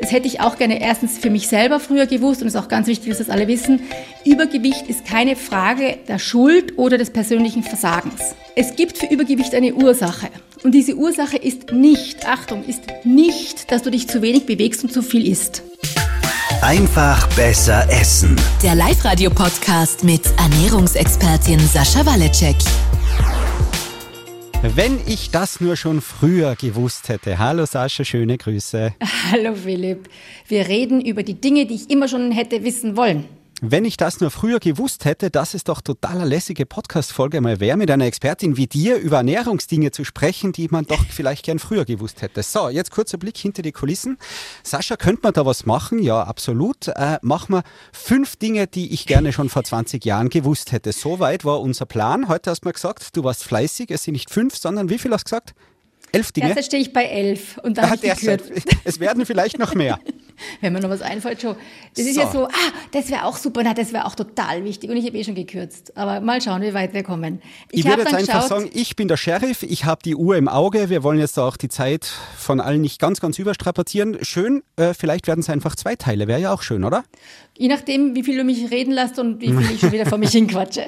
Das hätte ich auch gerne erstens für mich selber früher gewusst und es ist auch ganz wichtig, dass das alle wissen. Übergewicht ist keine Frage der Schuld oder des persönlichen Versagens. Es gibt für Übergewicht eine Ursache. Und diese Ursache ist nicht, Achtung, ist nicht, dass du dich zu wenig bewegst und zu viel isst. Einfach besser essen. Der Live-Radio-Podcast mit Ernährungsexpertin Sascha Waleczek. Wenn ich das nur schon früher gewusst hätte. Hallo Sascha, schöne Grüße. Hallo Philipp. Wir reden über die Dinge, die ich immer schon hätte wissen wollen. Wenn ich das nur früher gewusst hätte, dass es doch total lässige Podcast-Folge mal wäre, mit einer Expertin wie dir über Ernährungsdinge zu sprechen, die man doch vielleicht gern früher gewusst hätte. So, jetzt kurzer Blick hinter die Kulissen. Sascha, könnte man da was machen? Ja, absolut. Äh, machen wir fünf Dinge, die ich gerne schon vor 20 Jahren gewusst hätte. Soweit war unser Plan. Heute hast du mal gesagt, du warst fleißig. Es sind nicht fünf, sondern wie viel hast du gesagt? Elf Dinge? Derzeit stehe ich bei elf und dann ah, derzeit. Es werden vielleicht noch mehr. Wenn mir noch was einfällt, schon. Das so. ist ja so, ah, das wäre auch super, na, das wäre auch total wichtig. Und ich habe eh schon gekürzt. Aber mal schauen, wie weit wir kommen. Ich, ich würde jetzt einfach sagen, ich bin der Sheriff, ich habe die Uhr im Auge. Wir wollen jetzt auch die Zeit von allen nicht ganz, ganz überstrapazieren. Schön, äh, vielleicht werden es einfach zwei Teile. Wäre ja auch schön, oder? Je nachdem, wie viel du mich reden lässt und wie viel ich schon wieder vor mich hinquatsche.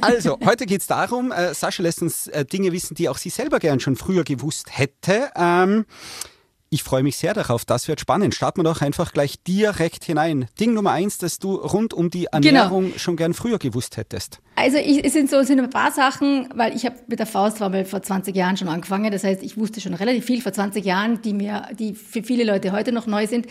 Also, heute geht es darum, äh, Sascha lässt uns äh, Dinge wissen, die auch sie selber gern schon früher gewusst hätte. Ähm, ich freue mich sehr darauf. Das wird spannend. Starten wir doch einfach gleich direkt hinein. Ding Nummer eins, das du rund um die genau. Ernährung genau. schon gern früher gewusst hättest. Also ich, es sind so es sind ein paar Sachen, weil ich habe mit der Faustformel vor 20 Jahren schon angefangen. Das heißt, ich wusste schon relativ viel vor 20 Jahren, die mir, die für viele Leute heute noch neu sind.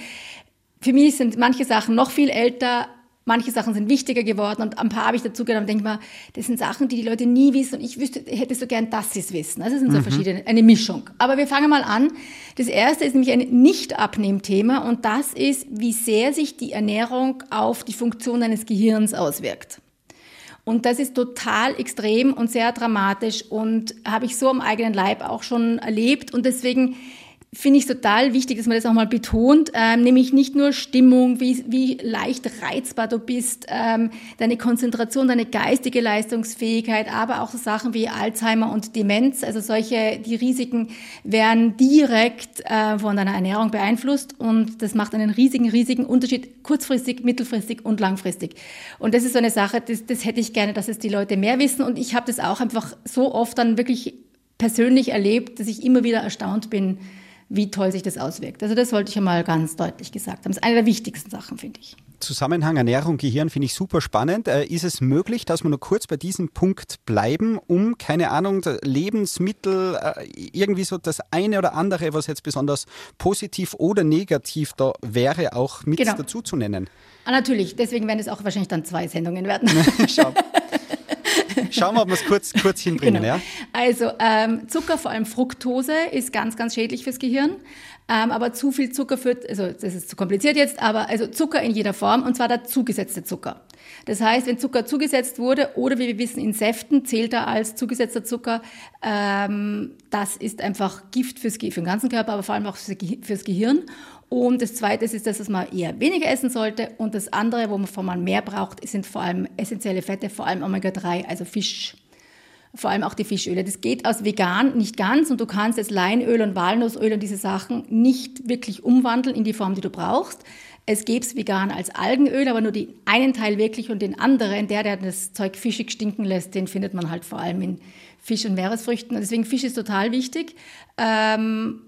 Für mich sind manche Sachen noch viel älter, Manche Sachen sind wichtiger geworden und ein paar habe ich dazu genommen und denke mal, das sind Sachen, die die Leute nie wissen und ich wüsste, hätte so gern, dass sie es wissen. Also es sind so mhm. verschiedene, eine Mischung. Aber wir fangen mal an. Das erste ist nämlich ein Nicht-Abnehm-Thema und das ist, wie sehr sich die Ernährung auf die Funktion deines Gehirns auswirkt. Und das ist total extrem und sehr dramatisch und habe ich so am eigenen Leib auch schon erlebt und deswegen finde ich total wichtig, dass man das auch mal betont, ähm, nämlich nicht nur Stimmung, wie, wie leicht reizbar du bist, ähm, deine Konzentration, deine geistige Leistungsfähigkeit, aber auch so Sachen wie Alzheimer und Demenz, also solche, die Risiken werden direkt äh, von deiner Ernährung beeinflusst und das macht einen riesigen, riesigen Unterschied, kurzfristig, mittelfristig und langfristig. Und das ist so eine Sache, das, das hätte ich gerne, dass es die Leute mehr wissen und ich habe das auch einfach so oft dann wirklich persönlich erlebt, dass ich immer wieder erstaunt bin, wie toll sich das auswirkt. Also das wollte ich einmal ganz deutlich gesagt haben. Das ist eine der wichtigsten Sachen, finde ich. Zusammenhang Ernährung, Gehirn finde ich super spannend. Äh, ist es möglich, dass wir nur kurz bei diesem Punkt bleiben, um, keine Ahnung, Lebensmittel, äh, irgendwie so das eine oder andere, was jetzt besonders positiv oder negativ da wäre, auch mit genau. dazu zu nennen? Ah, natürlich, deswegen werden es auch wahrscheinlich dann zwei Sendungen werden. Schau. Schauen wir, ob wir es kurz, kurz hinbringen. Genau. Ja? Also ähm, Zucker, vor allem Fructose, ist ganz, ganz schädlich fürs Gehirn. Ähm, aber zu viel Zucker führt, also das ist zu kompliziert jetzt, aber also Zucker in jeder Form und zwar der zugesetzte Zucker. Das heißt, wenn Zucker zugesetzt wurde oder wie wir wissen in Säften zählt er als zugesetzter Zucker, ähm, das ist einfach Gift fürs, für den ganzen Körper, aber vor allem auch fürs Gehirn. Und das Zweite ist, dass man eher weniger essen sollte. Und das andere, wovon man mehr braucht, sind vor allem essentielle Fette, vor allem Omega-3, also Fisch. Vor allem auch die Fischöle. Das geht aus vegan nicht ganz und du kannst jetzt Leinöl und Walnussöl und diese Sachen nicht wirklich umwandeln in die Form, die du brauchst. Es gäbe es vegan als Algenöl, aber nur den einen Teil wirklich und den anderen, der, der das Zeug fischig stinken lässt, den findet man halt vor allem in Fisch- und Meeresfrüchten. deswegen Fisch ist total wichtig. Ähm,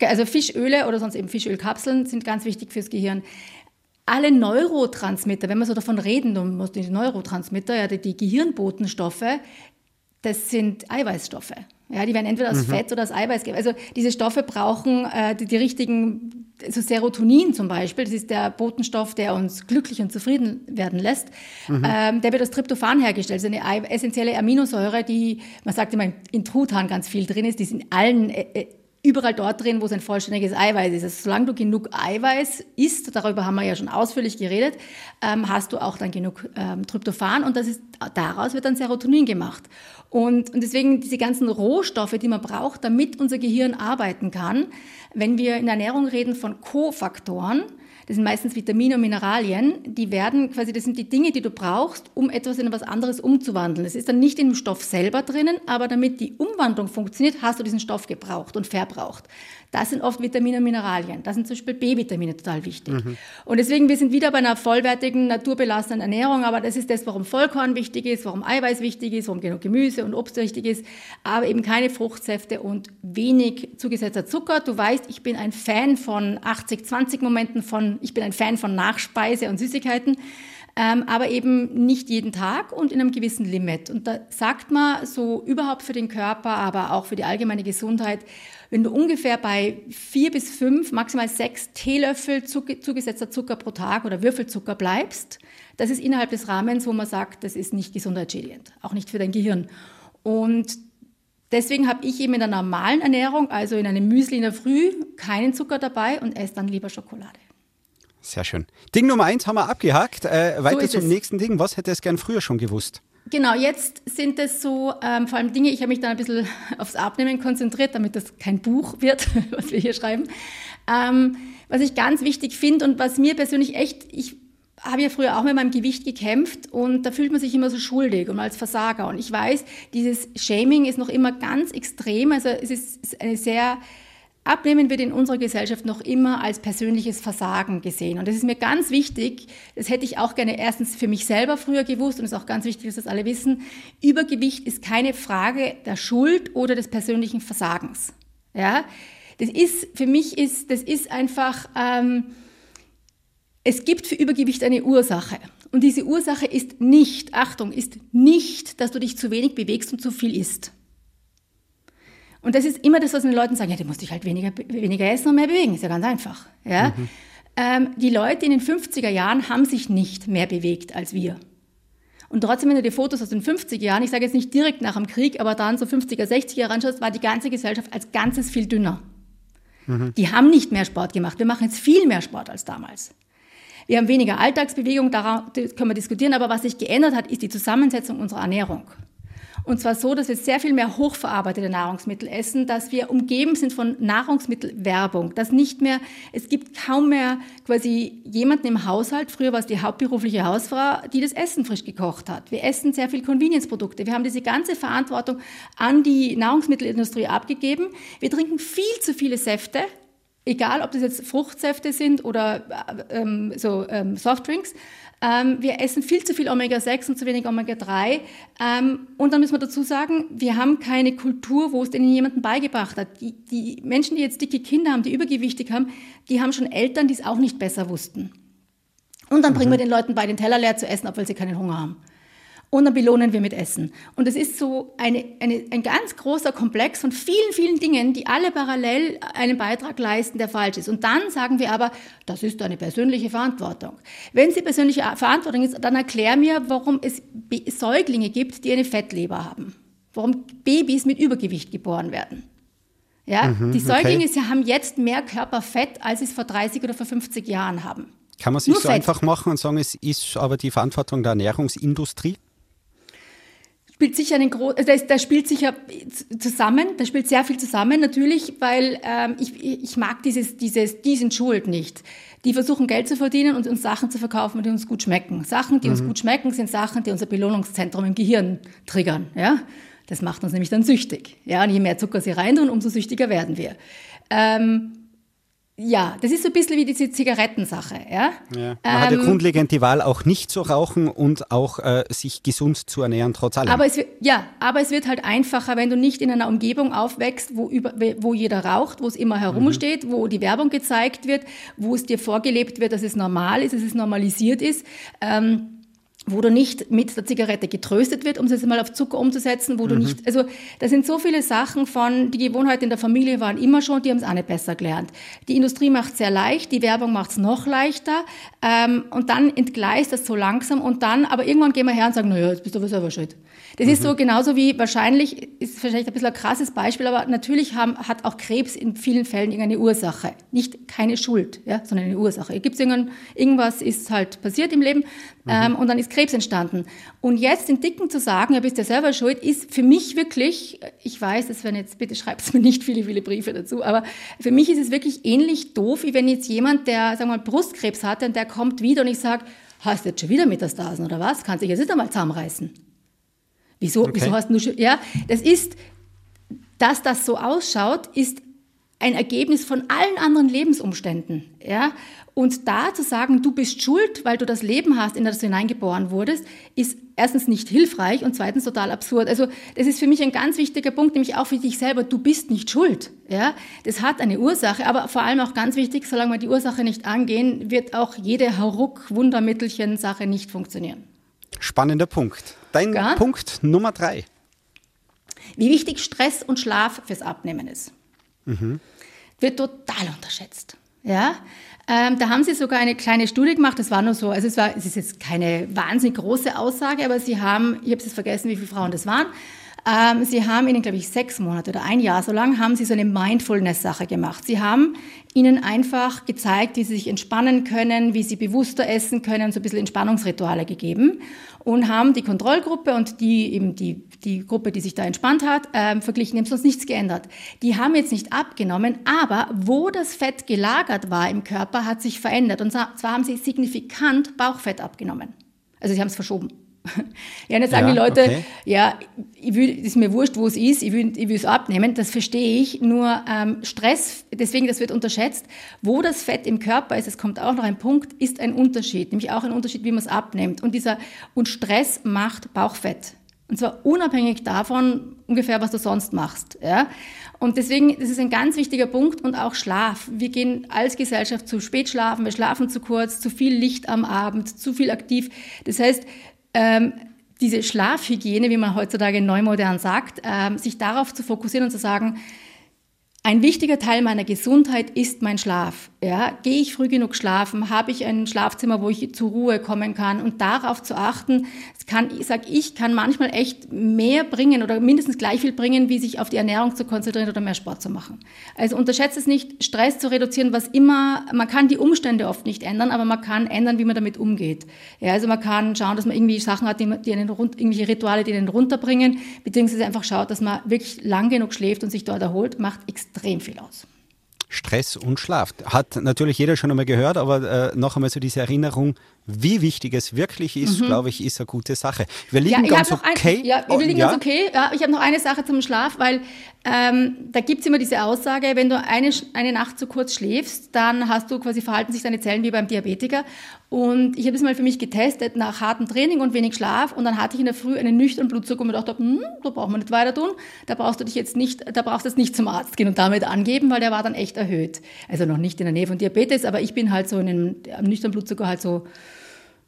also Fischöle oder sonst eben Fischölkapseln sind ganz wichtig fürs Gehirn. Alle Neurotransmitter, wenn man so davon reden muss, die Neurotransmitter, ja, die, die Gehirnbotenstoffe, das sind Eiweißstoffe. Ja, die werden entweder aus mhm. Fett oder aus Eiweiß gegeben. Also diese Stoffe brauchen äh, die, die, richtigen, so Serotonin zum Beispiel, das ist der Botenstoff, der uns glücklich und zufrieden werden lässt. Mhm. Ähm, der wird aus Tryptophan hergestellt, das ist eine essentielle Aminosäure, die, man sagt immer, in Truthahn ganz viel drin ist, die ist in allen äh, äh überall dort drin, wo es ein vollständiges Eiweiß ist. Also solange du genug Eiweiß isst, darüber haben wir ja schon ausführlich geredet, ähm, hast du auch dann genug ähm, Tryptophan und das ist, daraus wird dann Serotonin gemacht. Und, und deswegen diese ganzen Rohstoffe, die man braucht, damit unser Gehirn arbeiten kann, wenn wir in der Ernährung reden von Kofaktoren, das sind meistens Vitamine und Mineralien, die werden quasi, das sind die Dinge, die du brauchst, um etwas in etwas anderes umzuwandeln. Das ist dann nicht im Stoff selber drinnen, aber damit die Umwandlung funktioniert, hast du diesen Stoff gebraucht und verbraucht. Das sind oft Vitamine und Mineralien. Da sind zum Beispiel B-Vitamine total wichtig. Mhm. Und deswegen, wir sind wieder bei einer vollwertigen, naturbelassenen Ernährung, aber das ist das, warum Vollkorn wichtig ist, warum Eiweiß wichtig ist, warum genug Gemüse und Obst wichtig ist, aber eben keine Fruchtsäfte und wenig zugesetzter Zucker. Du weißt, ich bin ein Fan von 80-20-Momenten, von, ich bin ein Fan von Nachspeise und Süßigkeiten. Ähm, aber eben nicht jeden Tag und in einem gewissen Limit. Und da sagt man so überhaupt für den Körper, aber auch für die allgemeine Gesundheit, wenn du ungefähr bei vier bis fünf, maximal sechs Teelöffel zugesetzter Zucker pro Tag oder Würfelzucker bleibst, das ist innerhalb des Rahmens, wo man sagt, das ist nicht gesundheitsschädigend, auch nicht für dein Gehirn. Und deswegen habe ich eben in der normalen Ernährung, also in einem Müsli in der Früh, keinen Zucker dabei und esse dann lieber Schokolade. Sehr schön. Ding Nummer eins haben wir abgehakt. Äh, weiter so zum es. nächsten Ding. Was hätte es gern früher schon gewusst? Genau, jetzt sind es so ähm, vor allem Dinge, ich habe mich dann ein bisschen aufs Abnehmen konzentriert, damit das kein Buch wird, was wir hier schreiben. Ähm, was ich ganz wichtig finde und was mir persönlich echt, ich habe ja früher auch mit meinem Gewicht gekämpft und da fühlt man sich immer so schuldig und als Versager. Und ich weiß, dieses Shaming ist noch immer ganz extrem. Also es ist eine sehr Abnehmen wird in unserer Gesellschaft noch immer als persönliches Versagen gesehen. Und das ist mir ganz wichtig. Das hätte ich auch gerne erstens für mich selber früher gewusst und es ist auch ganz wichtig, dass das alle wissen. Übergewicht ist keine Frage der Schuld oder des persönlichen Versagens. Ja, das ist für mich ist das ist einfach. Ähm, es gibt für Übergewicht eine Ursache. Und diese Ursache ist nicht, Achtung, ist nicht, dass du dich zu wenig bewegst und zu viel isst. Und das ist immer das, was den Leuten sagen, ja, du musst dich halt weniger, weniger essen und mehr bewegen. Ist ja ganz einfach. Ja? Mhm. Ähm, die Leute in den 50er Jahren haben sich nicht mehr bewegt als wir. Und trotzdem, wenn du dir Fotos aus den 50er Jahren, ich sage jetzt nicht direkt nach dem Krieg, aber dann so 50er, 60er Jahre anschaust, war die ganze Gesellschaft als Ganzes viel dünner. Mhm. Die haben nicht mehr Sport gemacht. Wir machen jetzt viel mehr Sport als damals. Wir haben weniger Alltagsbewegung, daran können wir diskutieren, aber was sich geändert hat, ist die Zusammensetzung unserer Ernährung. Und zwar so, dass wir sehr viel mehr hochverarbeitete Nahrungsmittel essen, dass wir umgeben sind von Nahrungsmittelwerbung, dass nicht mehr, es gibt kaum mehr quasi jemanden im Haushalt, früher war es die hauptberufliche Hausfrau, die das Essen frisch gekocht hat. Wir essen sehr viel Convenience-Produkte. Wir haben diese ganze Verantwortung an die Nahrungsmittelindustrie abgegeben. Wir trinken viel zu viele Säfte, egal ob das jetzt Fruchtsäfte sind oder ähm, so ähm, Softdrinks. Ähm, wir essen viel zu viel Omega-6 und zu wenig Omega-3. Ähm, und dann müssen wir dazu sagen, wir haben keine Kultur, wo es denen jemanden beigebracht hat. Die, die Menschen, die jetzt dicke Kinder haben, die übergewichtig haben, die haben schon Eltern, die es auch nicht besser wussten. Und dann mhm. bringen wir den Leuten bei, den Teller leer zu essen, obwohl sie keinen Hunger haben und dann belohnen wir mit Essen. Und es ist so eine, eine, ein ganz großer Komplex von vielen, vielen Dingen, die alle parallel einen Beitrag leisten, der falsch ist. Und dann sagen wir aber, das ist eine persönliche Verantwortung. Wenn sie persönliche Verantwortung ist, dann erklär mir, warum es Säuglinge gibt, die eine Fettleber haben. Warum Babys mit Übergewicht geboren werden. Ja, mhm, die Säuglinge okay. haben jetzt mehr Körperfett, als sie es vor 30 oder vor 50 Jahren haben. Kann man sich Nur so Fett. einfach machen und sagen, es ist aber die Verantwortung der Ernährungsindustrie? Spielt sicher einen großen, also das, das spielt sicher zusammen, da spielt sehr viel zusammen natürlich, weil ähm, ich, ich mag dieses, dieses, die sind schuld nicht. Die versuchen Geld zu verdienen und uns Sachen zu verkaufen, die uns gut schmecken. Sachen, die mhm. uns gut schmecken, sind Sachen, die unser Belohnungszentrum im Gehirn triggern. Ja? Das macht uns nämlich dann süchtig. Ja? Und je mehr Zucker sie reintun, umso süchtiger werden wir. Ähm, ja, das ist so ein bisschen wie diese Zigarettensache. Ja? ja. Man ähm, hat ja grundlegend die Wahl, auch nicht zu rauchen und auch äh, sich gesund zu ernähren, trotz allem. Aber es wird, ja, aber es wird halt einfacher, wenn du nicht in einer Umgebung aufwächst, wo, über, wo jeder raucht, wo es immer herumsteht, mhm. wo die Werbung gezeigt wird, wo es dir vorgelebt wird, dass es normal ist, dass es normalisiert ist. Ähm, wo du nicht mit der Zigarette getröstet wird, um es jetzt mal auf Zucker umzusetzen, wo mhm. du nicht, also da sind so viele Sachen von, die Gewohnheiten in der Familie waren immer schon, die haben es auch nicht besser gelernt. Die Industrie macht es sehr leicht, die Werbung macht es noch leichter ähm, und dann entgleist das so langsam und dann, aber irgendwann gehen wir her und sagen, naja, jetzt bist du aber selber schuld. Das mhm. ist so genauso wie wahrscheinlich, ist vielleicht ein bisschen ein krasses Beispiel, aber natürlich haben, hat auch Krebs in vielen Fällen irgendeine Ursache. Nicht keine Schuld, ja, sondern eine Ursache. Gibt es irgendwas ist halt passiert im Leben mhm. ähm, und dann ist Krebs Krebs entstanden. Und jetzt den Dicken zu sagen, ja, bist ja selber schuld, ist für mich wirklich, ich weiß, das werden jetzt, bitte schreibt mir nicht viele, viele Briefe dazu, aber für mich ist es wirklich ähnlich doof, wie wenn jetzt jemand, der, sagen wir mal, Brustkrebs hatte und der kommt wieder und ich sage, hast du jetzt schon wieder Metastasen oder was? Kannst dich jetzt nicht einmal zusammenreißen. Wieso, Okay. wieso hast du schon, ja, das ist, dass das so ausschaut, ist ein Ergebnis von allen anderen Lebensumständen, ja. Und da zu sagen, du bist schuld, weil du das Leben hast, in das du hineingeboren wurdest, ist erstens nicht hilfreich und zweitens total absurd. Also das ist für mich ein ganz wichtiger Punkt, nämlich auch für dich selber. Du bist nicht schuld, ja. Das hat eine Ursache, aber vor allem auch ganz wichtig, solange wir die Ursache nicht angehen, wird auch jede Hauruck-Wundermittelchen-Sache nicht funktionieren. Spannender Punkt. Dein Ja? Punkt Nummer drei. Wie wichtig Stress und Schlaf fürs Abnehmen ist. Wird total unterschätzt. Ja? Ähm, da haben sie sogar eine kleine Studie gemacht, das war nur so, also es, war, es ist jetzt keine wahnsinnig große Aussage, aber sie haben, ich habe es vergessen, wie viele Frauen das waren, ähm, sie haben ihnen, glaube ich, sechs Monate oder ein Jahr so lang, haben sie so eine Mindfulness-Sache gemacht. Sie haben ihnen einfach gezeigt, wie sie sich entspannen können, wie sie bewusster essen können, so ein bisschen Entspannungsrituale gegeben und haben die Kontrollgruppe und die eben die, die Gruppe, die sich da entspannt hat, ähm, verglichen, haben sonst nichts geändert. Die haben jetzt nicht abgenommen, aber wo das Fett gelagert war im Körper, hat sich verändert. Und zwar haben sie signifikant Bauchfett abgenommen. Also sie haben es verschoben. Ja, und jetzt sagen Ja, die Leute, okay. ja, ich will, ist mir wurscht, wo es ist, ich will, ich will es abnehmen, das verstehe ich, nur ähm, Stress, deswegen, das wird unterschätzt, wo das Fett im Körper ist, es kommt auch noch ein Punkt, ist ein Unterschied, nämlich auch ein Unterschied, wie man es abnimmt. Und dieser, und Stress macht Bauchfett. Und zwar unabhängig davon, ungefähr, was du sonst machst. Ja? Und deswegen, das ist ein ganz wichtiger Punkt und auch Schlaf. Wir gehen als Gesellschaft zu spät schlafen, wir schlafen zu kurz, zu viel Licht am Abend, zu viel aktiv. Das heißt, ähm, diese Schlafhygiene, wie man heutzutage neu modern sagt, ähm, sich darauf zu fokussieren und zu sagen, ein wichtiger Teil meiner Gesundheit ist mein Schlaf. Ja, gehe ich früh genug schlafen? Habe ich ein Schlafzimmer, wo ich zur Ruhe kommen kann? Und darauf zu achten, kann, sag ich, kann manchmal echt mehr bringen oder mindestens gleich viel bringen, wie sich auf die Ernährung zu konzentrieren oder mehr Sport zu machen. Also unterschätzt es nicht, Stress zu reduzieren, was immer, man kann die Umstände oft nicht ändern, aber man kann ändern, wie man damit umgeht. Ja, also man kann schauen, dass man irgendwie Sachen hat, die, die einen rund, irgendwelche Rituale, die einen runterbringen, beziehungsweise einfach schaut, dass man wirklich lang genug schläft und sich dort erholt, macht extrem viel aus. Stress und Schlaf. Hat natürlich jeder schon einmal gehört, aber äh, noch einmal so diese Erinnerung, wie wichtig es wirklich ist, glaube ich, ist eine gute Sache. Wir liegen Mhm. Ja, ganz okay. ein, ja, Oh, wir liegen ja? ganz okay. Ja, ich habe noch eine Sache zum Schlaf, weil ähm, da gibt's immer diese Aussage, wenn du eine, eine Nacht zu kurz schläfst, dann hast du quasi verhalten sich deine Zellen wie beim Diabetiker. Und ich habe das mal für mich getestet nach hartem Training und wenig Schlaf und dann hatte ich in der Früh einen nüchternen Blutzucker und mir dachte, hm, da braucht man nicht weiter tun. Da brauchst du dich jetzt nicht, da brauchst du jetzt nicht zum Arzt gehen und damit angeben, weil der war dann echt erhöht. Also noch nicht in der Nähe von Diabetes, aber ich bin halt so in am nüchternen Blutzucker halt so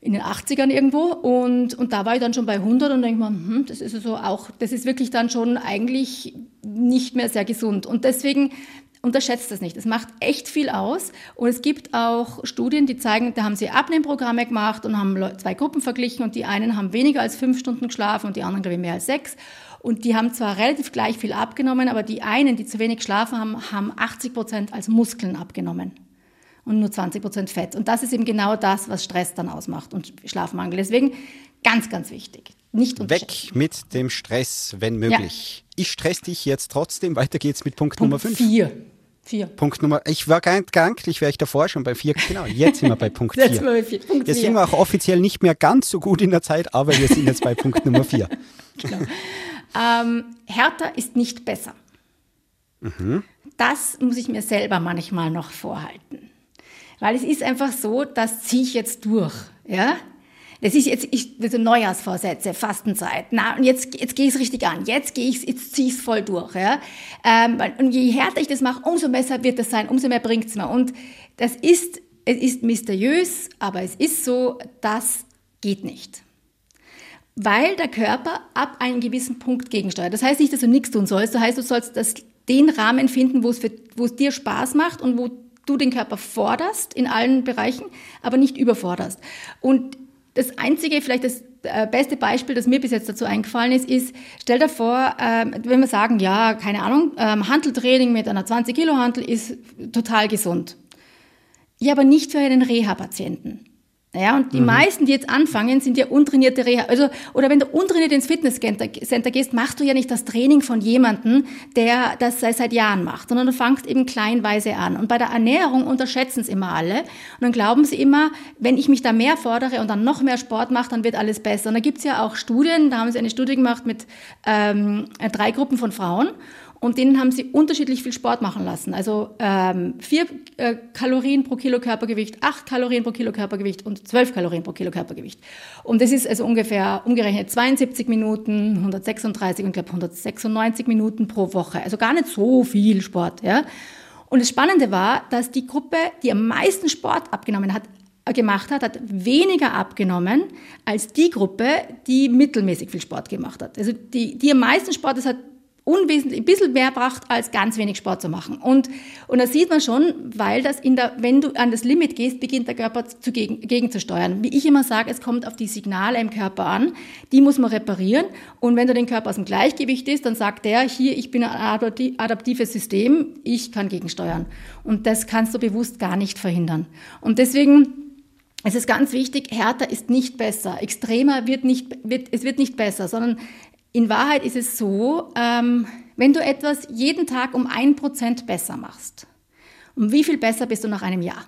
in den 80ern irgendwo und, und da war ich dann schon bei 100 und denke mir, hm, das ist so auch, das ist wirklich dann schon eigentlich nicht mehr sehr gesund und deswegen unterschätzt das nicht. Es macht echt viel aus und es gibt auch Studien, die zeigen, da haben sie Abnehmprogramme gemacht und haben zwei Gruppen verglichen und die einen haben weniger als fünf Stunden geschlafen und die anderen, glaube ich, mehr als sechs. Und die haben zwar relativ gleich viel abgenommen, aber die einen, die zu wenig geschlafen haben, haben 80 Prozent als Muskeln abgenommen und nur 20 Prozent Fett. Und das ist eben genau das, was Stress dann ausmacht und Schlafmangel. Deswegen ganz, ganz wichtig. Nicht. Weg mit dem Stress, wenn möglich. Ich stress dich jetzt trotzdem. Weiter geht's mit Punkt, Nummer 5. Vier. Vier. Punkt Nummer, ich war gar nicht gedanklich, wäre ich davor schon bei 4. Genau, jetzt sind wir bei Punkt Jetzt 4. bei vier. Punkt Jetzt vier. sind wir auch offiziell nicht mehr ganz so gut in der Zeit, aber wir sind jetzt bei Punkt Nummer 4. Ähm, härter ist nicht besser. Das muss ich mir selber manchmal noch vorhalten. Weil es ist einfach so, das ziehe ich jetzt durch. Ja? Das ist jetzt ich, so Neujahrsvorsätze, Fastenzeit. Na, und jetzt, jetzt gehe ich es richtig an. Jetzt gehe ich jetzt ziehe ich es voll durch. Ja? Ähm, und je härter ich das mache, umso besser wird das sein, umso mehr bringt es mir. Und das ist, es ist mysteriös, aber es ist so, das geht nicht weil der Körper ab einem gewissen Punkt gegensteuert. Das heißt nicht, dass du nichts tun sollst. Das heißt, du sollst das, den Rahmen finden, wo es dir Spaß macht und wo du den Körper forderst in allen Bereichen, aber nicht überforderst. Und das einzige, vielleicht das äh, beste Beispiel, das mir bis jetzt dazu eingefallen ist, ist, stell dir vor, ähm, wenn wir sagen, ja, keine Ahnung, ähm, Hanteltraining mit einer 20 Kilo Hantel ist total gesund. Ja, aber nicht für einen Reha-Patienten. Ja, und die meisten, die jetzt anfangen, sind ja untrainierte Reha. Also, oder wenn du untrainiert ins Fitnesscenter gehst, machst du ja nicht das Training von jemandem, der das seit Jahren macht, sondern du fangst eben kleinweise an. Und bei der Ernährung unterschätzen es immer alle. Und dann glauben sie immer, wenn ich mich da mehr fordere und dann noch mehr Sport mache, dann wird alles besser. Und da gibt's ja auch Studien, da haben sie eine Studie gemacht mit ähm, drei Gruppen von Frauen. Und denen haben sie unterschiedlich viel Sport machen lassen. Also ähm, vier äh, Kalorien pro Kilo Körpergewicht, acht Kalorien pro Kilo Körpergewicht und zwölf Kalorien pro Kilo Körpergewicht. Und das ist also ungefähr umgerechnet 72 Minuten, 136 und glaube 196 Minuten pro Woche. Also gar nicht so viel Sport. Ja. Und das Spannende war, dass die Gruppe, die am meisten Sport abgenommen hat, äh, gemacht hat, hat weniger abgenommen als die Gruppe, die mittelmäßig viel Sport gemacht hat. Also die, die am meisten Sport, das hat unwesentlich, ein bisschen mehr braucht, als ganz wenig Sport zu machen. Und, und das sieht man schon, weil das in der, wenn du an das Limit gehst, beginnt der Körper zu gegen, gegenzusteuern. Wie ich immer sage, es kommt auf die Signale im Körper an, die muss man reparieren. Und wenn du den Körper aus dem Gleichgewicht ist, dann sagt der, hier, ich bin ein adaptives System, ich kann gegensteuern. Und das kannst du bewusst gar nicht verhindern. Und deswegen, es ist ganz wichtig, härter ist nicht besser. Extremer wird nicht, wird, es wird nicht besser, sondern in Wahrheit ist es so, ähm, wenn du etwas jeden Tag um ein Prozent besser machst, um wie viel besser bist du nach einem Jahr?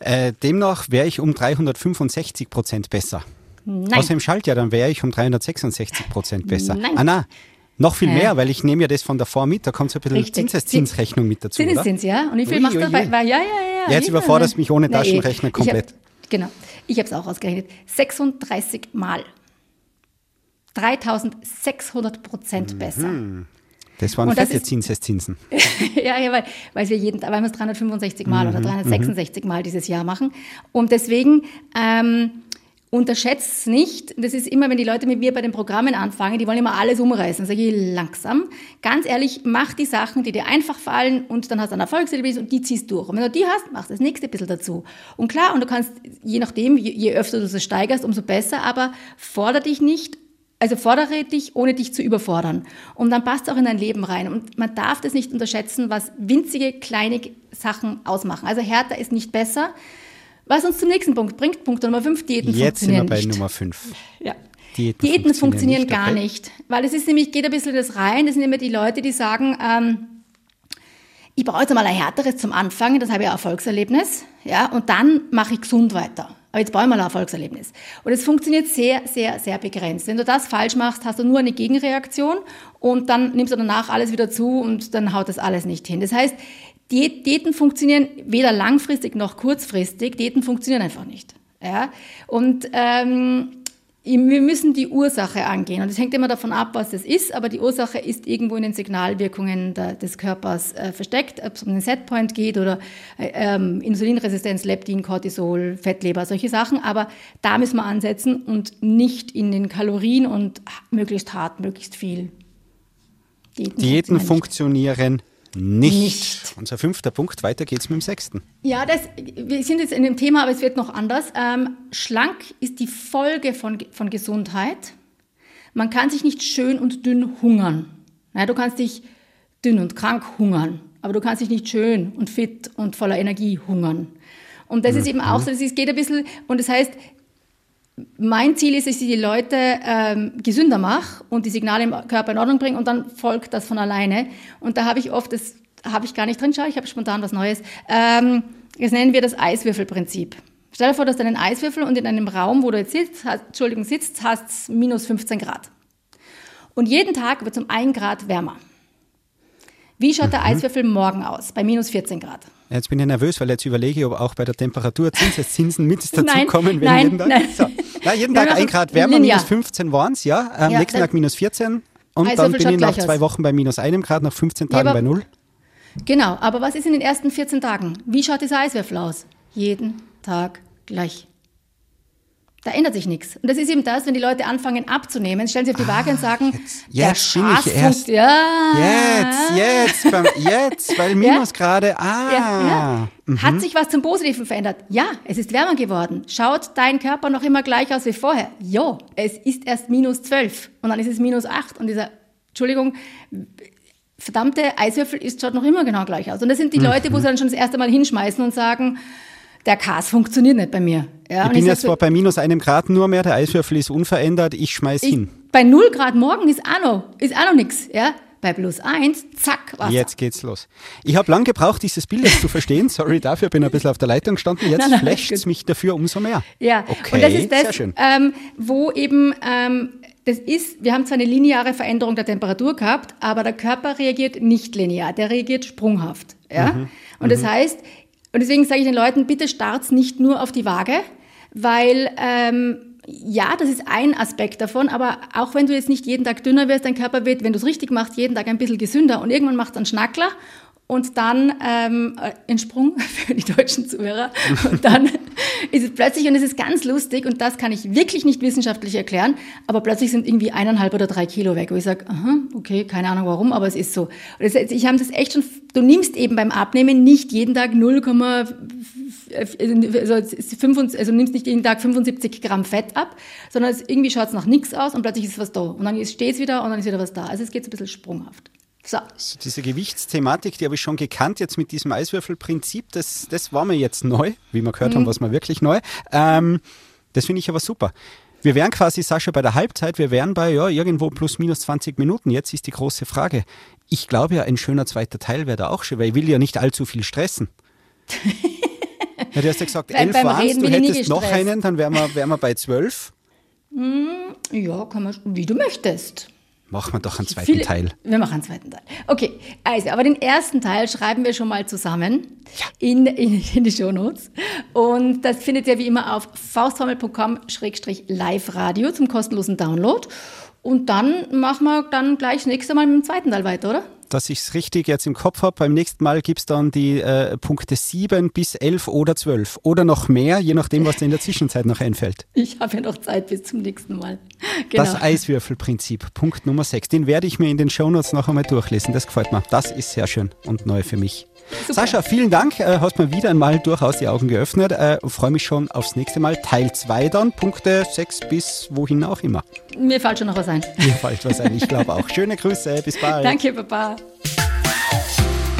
Äh, demnach wäre ich um 365 Prozent besser. Nein. Außer im Schaltjahr, dann wäre ich um 366 Prozent besser. Nein. Ah, na, noch viel Hä? mehr, weil ich nehme ja das von davor mit, da kommt so ein bisschen. Zinseszinsrechnung mit dazu? Zinseszins, ja? Und wie viel Ui, machst du dabei? Ja, ja, ja. Jetzt ja, überforderst du mich ohne. Taschenrechner Ich komplett. Hab, genau. Ich habe es auch ausgerechnet. 36 Mal. 3600 Prozent Mhm. besser. Das waren fette Zinseszinsen. ja, weil, weil wir jeden, weil wir es 365 Mal Mhm, oder 366 Mal dieses Jahr machen. Und deswegen ähm, unterschätzt es nicht. Das ist immer, wenn die Leute mit mir bei den Programmen anfangen, die wollen immer alles umreißen. Sage ich langsam. Ganz ehrlich, mach die Sachen, die dir einfach fallen und dann hast du ein Erfolgserlebnis und die ziehst durch. Und wenn du die hast, machst du das nächste bisschen dazu. Und klar, und du kannst, je nachdem, je, je öfter du das steigerst, umso besser, aber forder dich nicht also fordere dich, ohne dich zu überfordern. Und dann passt es auch in dein Leben rein. Und man darf das nicht unterschätzen, was winzige, kleine Sachen ausmachen. Also härter ist nicht besser. Was uns zum nächsten Punkt bringt, Punkt Nummer 5, Diäten Jetzt sind wir funktionieren bei nicht. Nummer 5. Ja. Diäten Diäten funktionieren funktionieren nicht, gar okay. nicht. Weil es ist nämlich, geht ein bisschen das rein, das sind immer die Leute, die sagen, ähm, ich brauche jetzt mal ein härteres zum Anfangen, das habe ich ein Erfolgserlebnis, ja, und dann mache ich gesund weiter. Aber jetzt brauche ich mal ein Erfolgserlebnis. Und es funktioniert sehr, sehr, sehr begrenzt. Wenn du das falsch machst, hast du nur eine Gegenreaktion und dann nimmst du danach alles wieder zu und dann haut das alles nicht hin. Das heißt, Diä- Diäten funktionieren weder langfristig noch kurzfristig. Diäten funktionieren einfach nicht. Ja? Und ähm, wir müssen die Ursache angehen. Und es hängt immer davon ab, was es ist, aber die Ursache ist irgendwo in den Signalwirkungen der, des Körpers äh, versteckt, ob es um den Setpoint geht oder äh, ähm, Insulinresistenz, Leptin, Cortisol, Fettleber, solche Sachen. Aber da müssen wir ansetzen und nicht in den Kalorien und möglichst hart, möglichst viel. Diäten funktionieren nicht. Nicht. Nicht. Unser fünfter Punkt, weiter geht's mit dem sechsten. Ja, das, wir sind jetzt in dem Thema, aber es wird noch anders. Ähm, schlank ist die Folge von, von Gesundheit. Man kann sich nicht schön und dünn hungern. Ja, du kannst dich dünn und krank hungern, aber du kannst dich nicht schön und fit und voller Energie hungern. Und das ist eben auch so, es geht ein bisschen, und das heißt, mein Ziel ist, dass ich die Leute ähm, gesünder mache und die Signale im Körper in Ordnung bringe und dann folgt das von alleine. Und da habe ich oft, das habe ich gar nicht drin, schau, ich habe spontan was Neues. Ähm, das nennen wir das Eiswürfelprinzip. Stell dir vor, du hast einen Eiswürfel und in einem Raum, wo du jetzt sitzt, hast, Entschuldigung, sitzt, hast es minus 15 Grad. Und jeden Tag wird es um ein Grad wärmer. Wie schaut der Eiswürfel morgen aus, bei minus 14 Grad? Jetzt bin ich nervös, weil jetzt überlege ich, ob auch bei der Temperatur Zinseszinsen mit Nein, dazukommen, nein, jeden Tag. nein. So. Na, jeden Tag machen ein Grad wärmer, minus 15 waren es, ja. Am Ja, nächsten Tag minus 14. Und Eiswürfel dann bin ich nach zwei aus. Wochen bei minus einem Grad, nach 15 Tagen aber- bei null. Genau, aber was ist in den ersten 14 Tagen? Wie schaut dieser Eiswürfel aus? Jeden Tag gleich. Da ändert sich nichts. Und das ist eben das, wenn die Leute anfangen abzunehmen, stellen sie auf die Waage und sagen, der Ah, jetzt bin ich erst- ja. Jetzt, jetzt, beim, jetzt, weil Minusgrade, ah. Ja, ja. Hat sich was zum Positiven verändert? Ja, es ist wärmer geworden. Schaut dein Körper noch immer gleich aus wie vorher? Jo, es ist erst minus 12 und dann ist es minus 8 und dieser, Entschuldigung, verdammte Eiswürfel ist, schaut noch immer genau gleich aus. Und das sind die Leute, wo sie dann schon das erste Mal hinschmeißen und sagen, der Kas funktioniert nicht bei mir. Ja, ich bin sag jetzt zwar bei minus einem Grad nur mehr, der Eiswürfel ist unverändert, ich schmeiß ich, hin. bei 0 Grad morgen ist auch noch, ist auch noch nix. Ja? Bei plus 1, zack, Wasser. Jetzt geht's los. Ich habe lang gebraucht, dieses Bild zu verstehen. Sorry dafür, bin ein bisschen auf der Leitung gestanden. Jetzt alles gut. mich dafür umso mehr. Ja, okay, und das ist sehr das, schön. ähm, wo eben, ähm, das ist, wir haben zwar eine lineare Veränderung der Temperatur gehabt, aber der Körper reagiert nicht linear, der reagiert sprunghaft. Ja? Mhm. Und das heißt, und deswegen sage ich den Leuten, bitte start's nicht nur auf die Waage, weil ähm, ja, das ist ein Aspekt davon, aber auch wenn du jetzt nicht jeden Tag dünner wirst, dein Körper wird, wenn du es richtig machst, jeden Tag ein bisschen gesünder und irgendwann macht es einen Schnackler und dann ähm, äh, ein Sprung für die deutschen Zuhörer und dann ist es plötzlich, und es ist ganz lustig und das kann ich wirklich nicht wissenschaftlich erklären, aber plötzlich sind irgendwie eineinhalb oder drei Kilo weg, wo ich sage, aha, okay, keine Ahnung warum, aber es ist so. Und das, ich habe das echt schon, du nimmst eben beim Abnehmen nicht jeden Tag 0, also, 75, also nimmst nicht jeden Tag 75 Gramm Fett ab, sondern es, irgendwie schaut es nach nichts aus und plötzlich ist was da. Und dann steht es wieder und dann ist wieder was da. Also es geht so ein bisschen sprunghaft. So. So diese Gewichtsthematik, die habe ich schon gekannt, jetzt mit diesem Eiswürfelprinzip, das, das war mir jetzt neu, wie wir gehört haben, Mhm. was mir wirklich neu. Ähm, das finde ich aber super. Wir wären quasi, Sascha, bei der Halbzeit, wir wären bei ja, irgendwo plus minus 20 Minuten. Jetzt ist die große Frage. Ich glaube ja, ein schöner zweiter Teil wäre da auch schön, weil ich will ja nicht allzu viel stressen. ja, du hast ja gesagt, elf waren du hättest noch einen, dann wären wir, wären wir bei zwölf. Ja, kann man, wie du möchtest. Machen wir doch einen zweiten Viele- Teil. Wir machen einen zweiten Teil. Okay, also, aber den ersten Teil schreiben wir schon mal zusammen in, in, in die Shownotes. Und das findet ihr wie immer auf faustformel.com-live-radio zum kostenlosen Download. Und dann machen wir dann gleich das nächste Mal mit dem zweiten Teil weiter, oder? Dass ich es richtig jetzt im Kopf habe. Beim nächsten Mal gibt es dann die äh, Punkte 7 bis 11 oder 12 oder noch mehr, je nachdem, was dir in der Zwischenzeit noch einfällt. Ich habe ja noch Zeit bis zum nächsten Mal. Genau. Das Eiswürfelprinzip, Punkt Nummer 6, den werde ich mir in den Shownotes noch einmal durchlesen. Das gefällt mir. Das ist sehr schön und neu für mich. Sascha, vielen Dank. Äh, hast mir wieder einmal durchaus die Augen geöffnet. Äh, Freue mich schon aufs nächste Mal. Teil 2 dann, Punkte 6 bis wohin auch immer. Mir fällt schon noch was ein. Mir fällt was ein, ich glaube auch. Schöne Grüße, bis bald. Danke, Papa.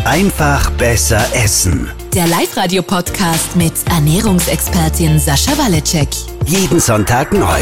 Einfach besser essen. Der Live-Radio-Podcast mit Ernährungsexpertin Sascha Waleczek. Jeden Sonntag neu.